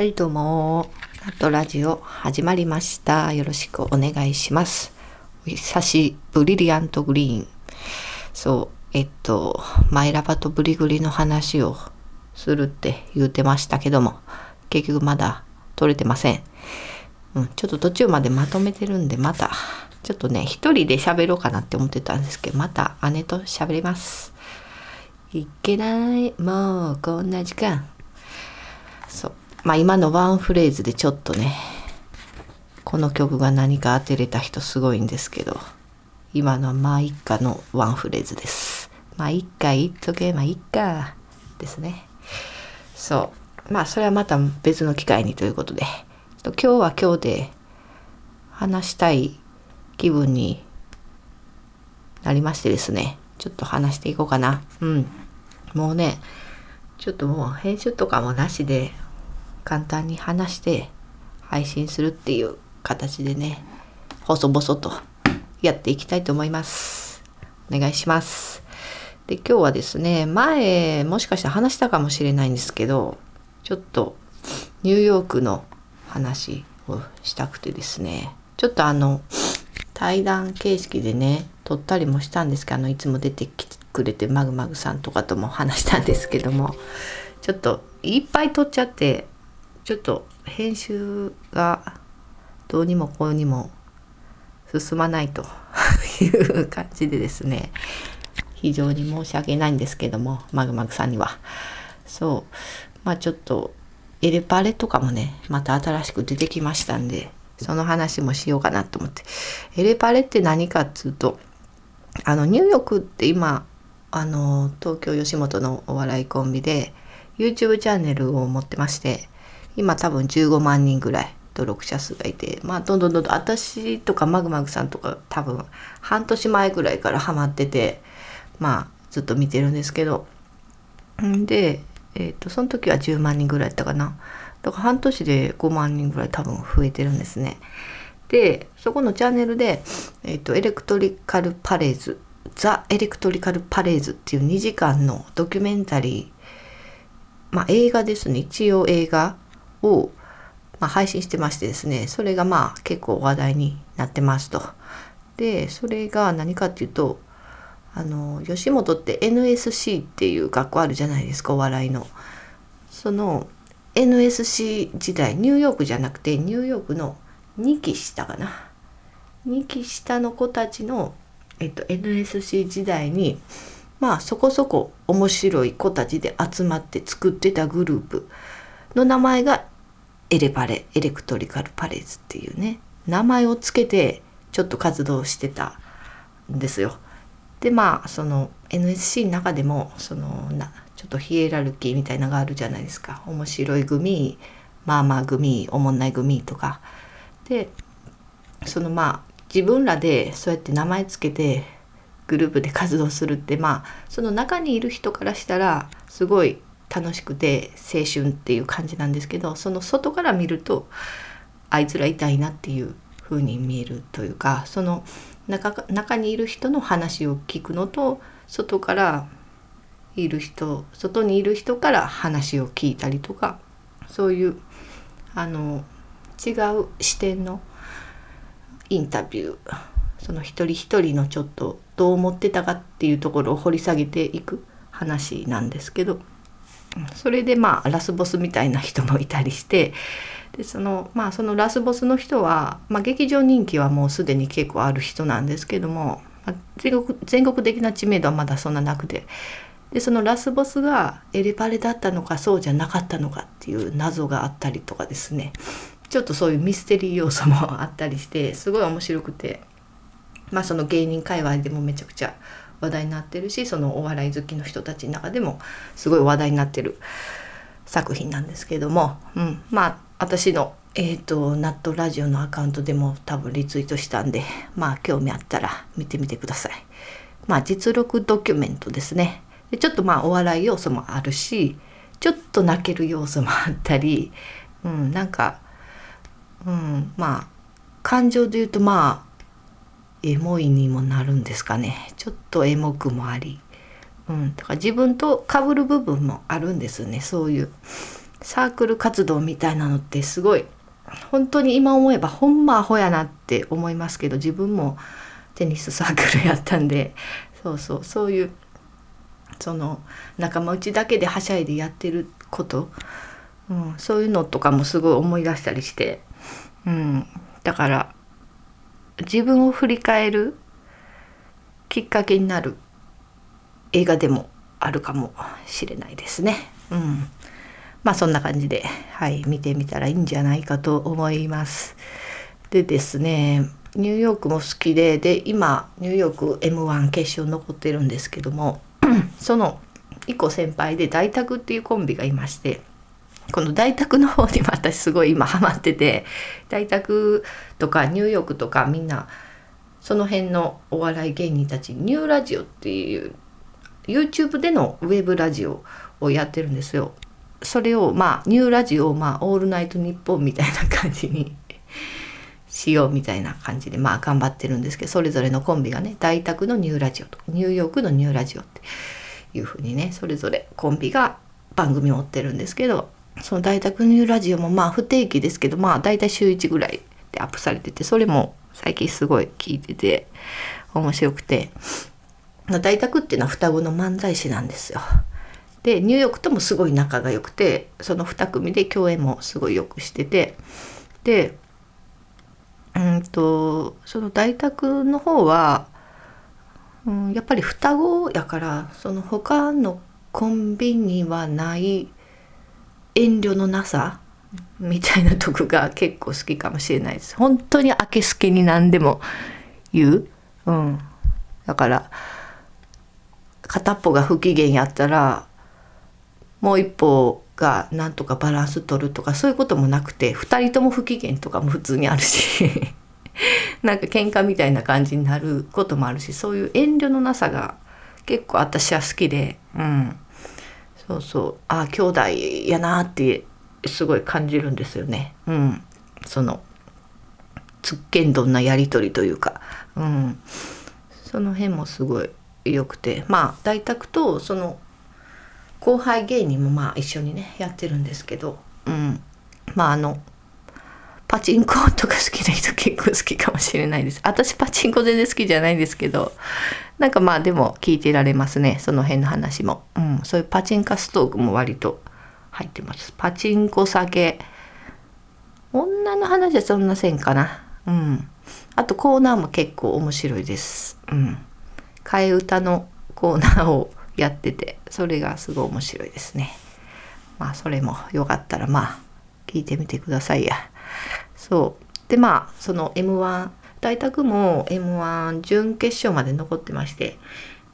はい、どうも。ナットラジオ始まりました。よろしくお願いします。お久しブリリアントグリーン。そう、えっと、マイラバとブリグリの話をするって言ってましたけども、結局まだ取れてません。うん、ちょっと途中までまとめてるんで、また、ちょっとね、一人で喋ろうかなって思ってたんですけど、また姉と喋ります。いけない、もうこんな時間。そう。まあ今のワンフレーズでちょっとね、この曲が何か当てれた人すごいんですけど、今のはまあ一家のワンフレーズです。まあ一家言っとけ、まあ一家ですね。そう。まあそれはまた別の機会にということで、今日は今日で話したい気分になりましてですね、ちょっと話していこうかな。うん。もうね、ちょっともう編集とかもなしで簡単に話して配信するっていう形でね細々とやっていきたいと思います。お願いします。で今日はですね前もしかしたら話したかもしれないんですけどちょっとニューヨークの話をしたくてですねちょっとあの対談形式でね撮ったりもしたんですけどあのいつも出てきてくれてマグマグさんとかとも話したんですけどもちょっといっぱい撮っちゃってちょっと編集がどうにもこうにも進まないと いう感じでですね。非常に申し訳ないんですけどもマグマグさんには。そう。まあちょっとエレパレとかもねまた新しく出てきましたんでその話もしようかなと思って。エレパレって何かっつうとあのニューヨークって今あの東京吉本のお笑いコンビで YouTube チャンネルを持ってまして今多分15万人ぐらい登録者数がいてまあどんどんどんどん私とかマグマグさんとか多分半年前ぐらいからハマっててまあずっと見てるんですけど。で、えー、とその時は10万人ぐらいだったかな。だから半年で5万人ぐらい多分増えてるんですね。でそこのチャンネルで、えー、とエレクトリカルパレーズザ・エレクトリカルパレーズっていう2時間のドキュメンタリーまあ映画ですね。一応映画を、まあ、配信してましてですねそれがまあ結構話題になってますと。でそれが何かっていうとあの吉本って NSC っていう学校あるじゃないですかお笑いの。その NSC 時代ニューヨークじゃなくてニューヨークの2期下かな2期下の子たちの、えっと、NSC 時代にまあそこそこ面白い子たちで集まって作ってたグループの名前がエレパレエレクトリカルパレーズっていうね名前をつけてちょっと活動してたんですよ。でまあその NSC の中でもそのなちょっとヒエラルキーみたいなのがあるじゃないですか面白い組まあまあ組おもんない組とかでそのまあ自分らでそうやって名前つけてグループで活動するってまあその中にいる人からしたらすごい楽しくて青春っていう感じなんですけどその外から見るとあいつら痛いなっていう風に見えるというかその中中にいる人の話を聞くのと外からいる人外にいる人から話を聞いたりとかそういうあの違う視点のインタビューその一人一人のちょっとどう思ってたかっていうところを掘り下げていく話なんですけどそれでまあラスボスみたいな人もいたりしてでそのまあそのラスボスの人は、まあ、劇場人気はもうすでに結構ある人なんですけども、まあ、全国全国的な知名度はまだそんななくて。でそのラスボスがエレパレだったのかそうじゃなかったのかっていう謎があったりとかですね。ちょっとそういうミステリー要素もあったりしてすごい面白くて。まあその芸人界隈でもめちゃくちゃ話題になってるしそのお笑い好きの人たちの中でもすごい話題になってる作品なんですけども、うん、まあ私のえっ、ー、とナットラジオのアカウントでも多分リツイートしたんでまあ興味あったら見てみてください。まあ実録ドキュメントですね。でちょっとまあお笑い要素もあるしちょっと泣ける要素もあったり、うん、なんか、うん、まあ感情で言うとまあエモいにもなるんですかね。ちょっとエモくもあり、うん、だから自分と被る部分もあるんですね。そういう。サークル活動みたいなのってすごい。本当に今思えばほんまアホやなって思いますけど自分もテニスサークルやったんで。そうそう。そういうその仲間内だけではしゃいでやってること、うん、そういうのとかもすごい思い出したりして、うん、だから自分を振り返るきっかけになる映画でもあるかもしれないですね。うん、まあそんな感じで、はい、見てみたらいいんじゃないかと思います。でですねニューヨークも好きでで今ニューヨーク m 1決勝残ってるんですけども その1個先輩で大宅っていうコンビがいましてこの大宅の方にも私すごい今ハマってて大宅とかニューヨークとかみんなその辺のお笑い芸人たちニューラジオっていう YouTube でのウェブラジオをやってるんですよ。それをまあニューラジオをまあオールナイトニッポンみたいな感じに しようみたいな感じでまあ頑張ってるんですけどそれぞれのコンビがね大宅のニューラジオとかニューヨークのニューラジオっていうふうにねそれぞれコンビが番組を持ってるんですけどその大宅ニューラジオもまあ不定期ですけどまあ大体週1ぐらいでアップされててそれも最近すごい聞いてて面白くて大宅っていうのは双子の漫才師なんですよ。でニューヨークともすごい仲が良くてその2組で共演もすごいよくしててでうんとその大宅の方は、うん、やっぱり双子やからその他のコンビにはない遠慮のなさみたいなとこが結構好きかもしれないです。本当に明けすけに何でも言う。うん。だから片っぽが不機嫌やったらもう一方がなんとかバランス取るとかそういうこともなくて2人とも不機嫌とかも普通にあるし なんか喧嘩みたいな感じになることもあるしそういう遠慮のなさが結構私は好きでうんそうそう。ああ兄弟やなってすごい感じるんですよね。うん。そのつっけんどんなやり取りというか。うん。その辺もすごい良くて。まあ大宅とその後輩芸人もまあ一緒にねやってるんですけど、うん、まああのパチンコとか好きな人結構好きかもしれないです。私パチンコ全然好きじゃないんですけどなんかまあでも聞いてられますね。その辺の話も、うん、そういうパチンカストークも割と入ってます。パチンコ酒。女の話はそんなせんかな。うん。あとコーナーも結構面白いです。うん。替え歌のコーナーをやっててそれがすごい面白いですね。まあそれもよかったらまあ聞いてみてくださいや。そう。でまあその m 1大宅も m 1準決勝まで残ってまして。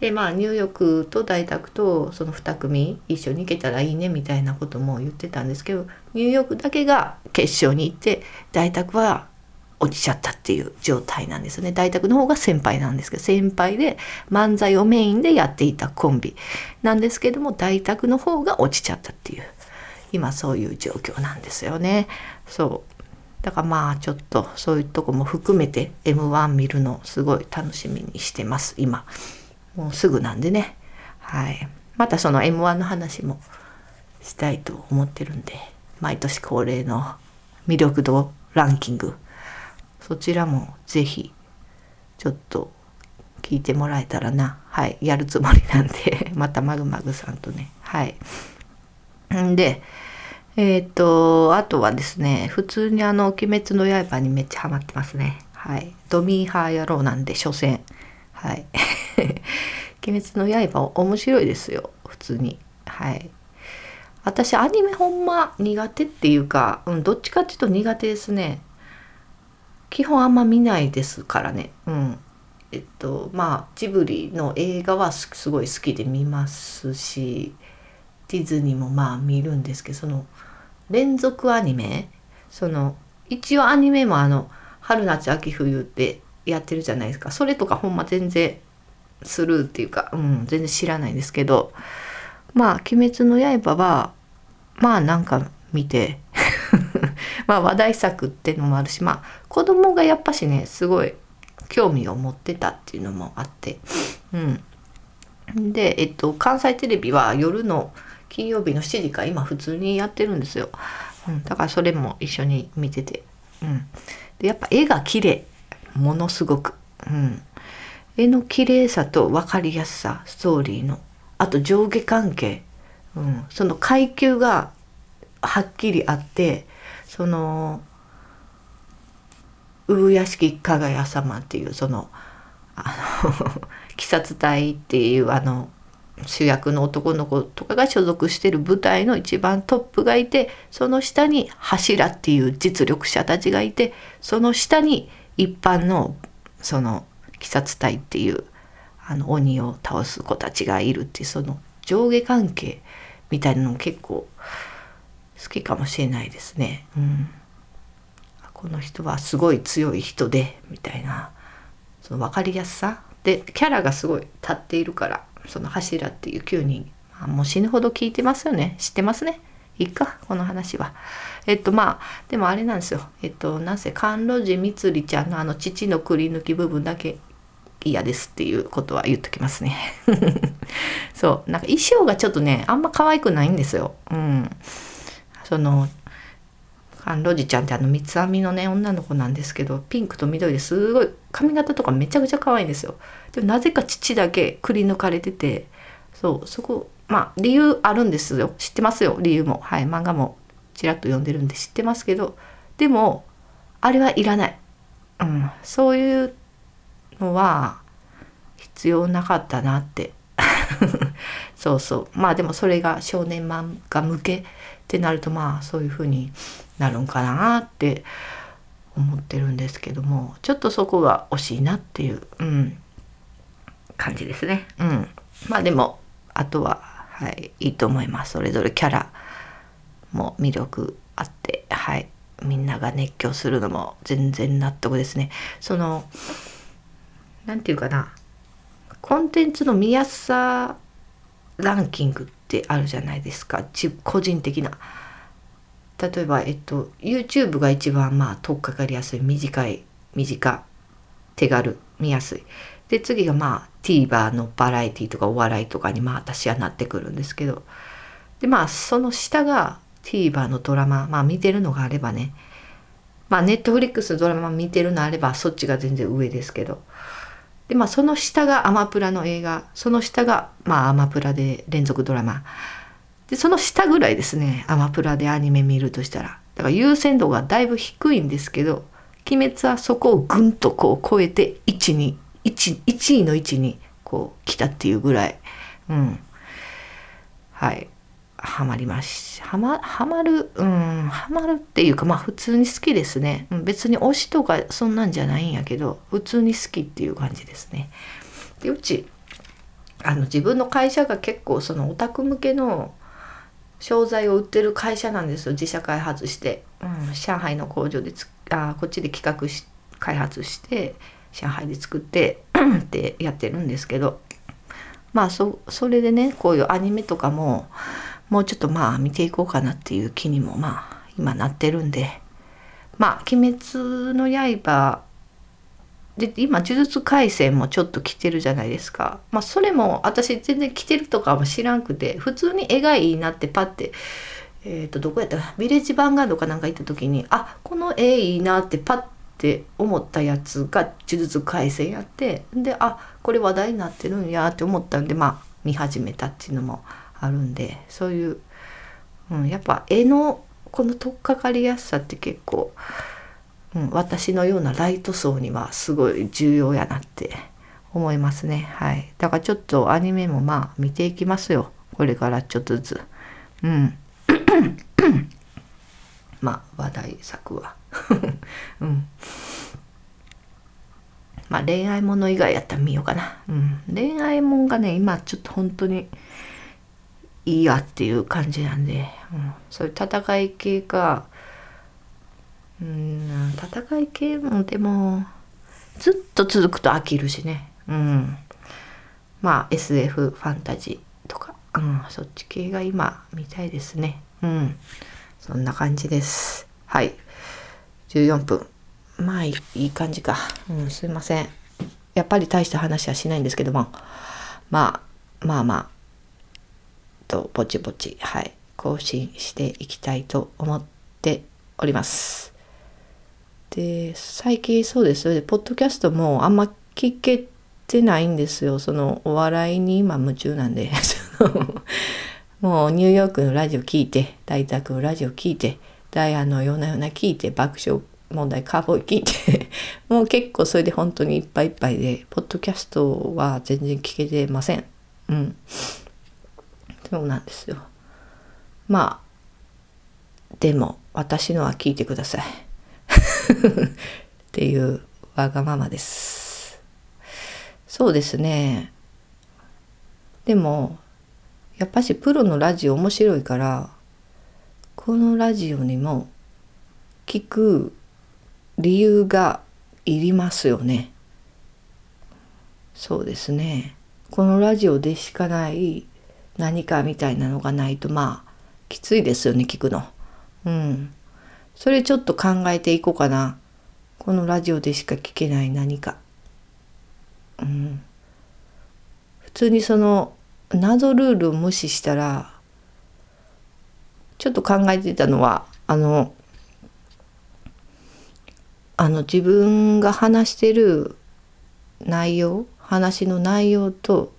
でまあニューヨークと大宅とその2組一緒に行けたらいいねみたいなことも言ってたんですけどニューヨークだけが決勝に行って大宅は落ちちゃったっていう状態なんですね。大宅の方が先輩なんですけど先輩で漫才をメインでやっていたコンビ。なんですけども大宅の方が落ちちゃったっていう今そういう状況なんですよね。そう。だからまあちょっとそういうとこも含めて m 1見るのすごい楽しみにしてます今。もうすぐなんでね。はい。またその m 1の話もしたいと思ってるんで毎年恒例の魅力度ランキング。そちらもぜひちょっと聞いてもらえたらな。はい。やるつもりなんで またマグマグさんとね。はい。んでえっ、ー、とあとはですね普通にあの「鬼滅の刃」にめっちゃハマってますね。はい。ドミーハー野郎なんで所詮はい。鬼滅の刃面白いですよ。普通に。はい。私アニメほんま苦手っていうか、うん、どっちかっていうと苦手ですね。基本あんま見ないですからね。うん。えっとまあジブリの映画はすごい好きで見ますしディズニーもまあ見るんですけどその連続アニメ？その一応アニメもあの春夏秋冬ってやってるじゃないですか。それとかほんま全然スルーっていうか、うん、全然知らないですけど。まあ「鬼滅の刃」はまあなんか見て まあ話題作っていうのもあるしまあ子供がやっぱしねすごい興味を持ってたっていうのもあって。うん。でえっと関西テレビは夜の金曜日の7時か今普通にやってるんですよ、うん、だからそれも一緒に見てて、うん、でやっぱ絵が綺麗ものすごく、うん、絵の綺麗さと分かりやすさストーリーの。あと上下関係、うん、その階級がはっきりあってその産屋敷加賀屋様っていうそのあの 鬼殺隊っていうあの主役の男の子とかが所属してる部隊の一番トップがいてその下に柱っていう実力者たちがいてその下に一般のその鬼殺隊っていうあの鬼を倒す子たちがいるっていうその上下関係みたいなのも結構好きかもしれないですね。うん、この人はすごい強い人でみたいなその分かりやすさでキャラがすごい立っているからその柱っていう9人、まあ、もう死ぬほど聞いてますよね知ってますねいいかこの話は。えっとまあでもあれなんですよえっとなぜ甘露寺みつりちゃんのあの父のくり抜き部分だけ嫌ですっていうことは言っときますね。そうなんか衣装がちょっとねあんま可愛くないんですよ。うん。その甘露寺ちゃんってあの三つ編みのね女の子なんですけどピンクと緑ですごい髪型とかめちゃくちゃ可愛いんですよ。でもなぜか父だけくり抜かれててそうそこまあ理由あるんですよ。知ってますよ理由も。はい漫画もちらっと読んでるんで知ってますけど。でもあれはいらない、うん、そういうのは必要なかったなって。そうそう。まあでもそれが少年漫画向け。ってなるとまあそういう風になるんかなって思ってるんですけどもちょっとそこが惜しいなっていう、うん、感じですね。うん、まあでもあとは、はい、いいと思いますそれぞれキャラも魅力あってはいみんなが熱狂するのも全然納得ですね。その何て言うかなコンテンツの見やすさランキングってあるじゃないですか。個人的な。例えば、えっと、YouTube が一番まあ取っかかりやすい。短い短手軽見やすい。で次がまあ TVer のバラエティとかお笑いとかにまあ私はなってくるんですけど。でまあその下が TVer のドラマまあ見てるのがあればね。まあ Netflix のドラマ見てるのあればそっちが全然上ですけど。でまあその下がアマプラの映画その下がまあアマプラで連続ドラマ。でその下ぐらいですねアマプラでアニメ見るとしたら。だから優先度がだいぶ低いんですけど鬼滅はそこをぐんとこう超えて1に 1, 1位の位置にこう来たっていうぐらい。うん。はい。ハマりますハマハマるうんハマるっていうかまあ普通に好きですね。別に推しとかそんなんじゃないんやけど普通に好きっていう感じですね。でうちあの自分の会社が結構そのオタク向けの商材を売ってる会社なんですよ。自社開発して、うん、上海の工場でつあこっちで企画し開発して上海で作って ってやってるんですけど。まあそそれでねこういうアニメとかももうちょっとまあ見ていこうかなっていう気にもまあ今なってるんでまあ「鬼滅の刃」で今呪術廻戦もちょっと来てるじゃないですか。まあそれも私全然来てるとかも知らんくて普通に絵がいいなってパッてえっ、ー、とどこやったかビレッジヴァンガードかなんか行った時にあこの絵いいなってパッて思ったやつが呪術廻戦やってであこれ話題になってるんやって思ったんでまあ見始めたっていうのもあるんでそういう、うん、やっぱ絵のこの取っかかりやすさって結構。うん、私のようなライト層にはすごい重要やなって思いますね。はい。だからちょっとアニメもまあ見ていきますよ。これからちょっとずつ。うん。まあ話題作は。うん。まあ恋愛もの以外やったら見ようかな。うん。恋愛もんがね、今ちょっと本当にいいやっていう感じなんで、うん、そういう戦い系か、うん戦い系もでもずっと続くと飽きるしね。うん。まあ SF ファンタジーとか、うん、そっち系が今見たいですね。うん。そんな感じです。はい。14分。まあいい感じか。うん。すいません。やっぱり大した話はしないんですけども。まあまあまあ。とぼちぼちはい更新していきたいと思っております。で最近そうです。よねポッドキャストもあんま聞けてないんですよ。そのお笑いに今夢中なんで。もうニューヨークのラジオ聞いて大宅のラジオ聞いてダイアンのようなような聞いて爆笑問題カーボーイ聞いて。もう結構それで本当にいっぱいいっぱいでポッドキャストは全然聞けてません。うん。そうなんですよ。まあでも私のは聞いてください。っていうわがままです。そうですね。でもやっぱしプロのラジオ面白いからこのラジオにも聞く理由がいりますよね。そうですね。このラジオでしかない何かみたいなのがないとまあきついですよね聞くの。うん。それちょっと考えていこうかな。このラジオでしか聞けない何か。うん。普通にその謎ルールを無視したらちょっと考えてたのはあのあの自分が話してる内容話の内容と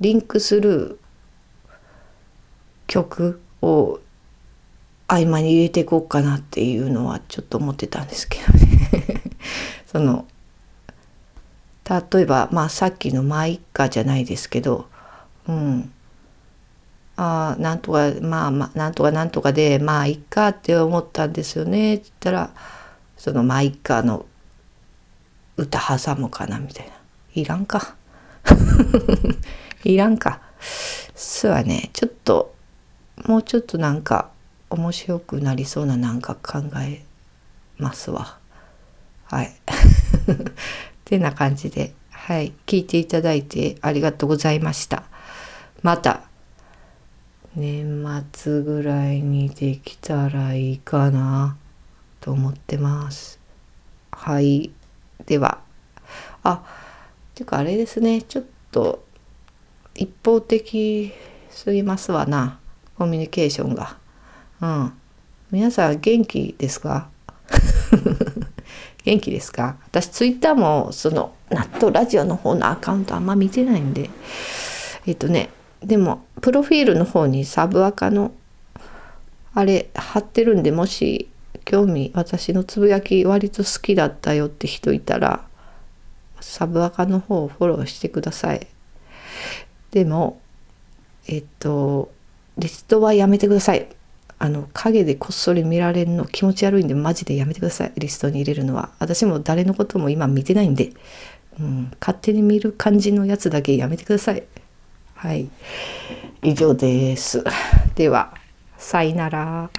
リンクする曲を合間に入れていこうかなっていうのはちょっと思ってたんですけどね。その例えばまあさっきの「まあいっか」じゃないですけどうん。ああなんとかまあまあなんとかなんとかでまあいっかって思ったんですよね。って言ったらその「まあいっか」の歌挟むかなみたいな。いらんか。いらんか。そうはねちょっともうちょっとなんか面白くなりそうななんか考えますわ。はい。てな感じではい。聞いていただいてありがとうございました。また年末ぐらいにできたらいいかなと思ってます。はい。では。あてかあれですね。ちょっと一方的すぎますわな。コミュニケーションが。うん。皆さん元気ですか？元気ですか？私ツイッターもその納豆ラジオの方のアカウントあんま見てないんで。えっとねでもプロフィールの方にサブアカのあれ貼ってるんでもし興味私のつぶやき割と好きだったよって人いたらサブアカの方をフォローしてください。でもえっとリストはやめてください。あの影でこっそり見られるの気持ち悪いんでマジでやめてください。リストに入れるのは。私も誰のことも今見てないんで、うん、勝手に見る感じのやつだけやめてください。はい。以上です。ではさよなら。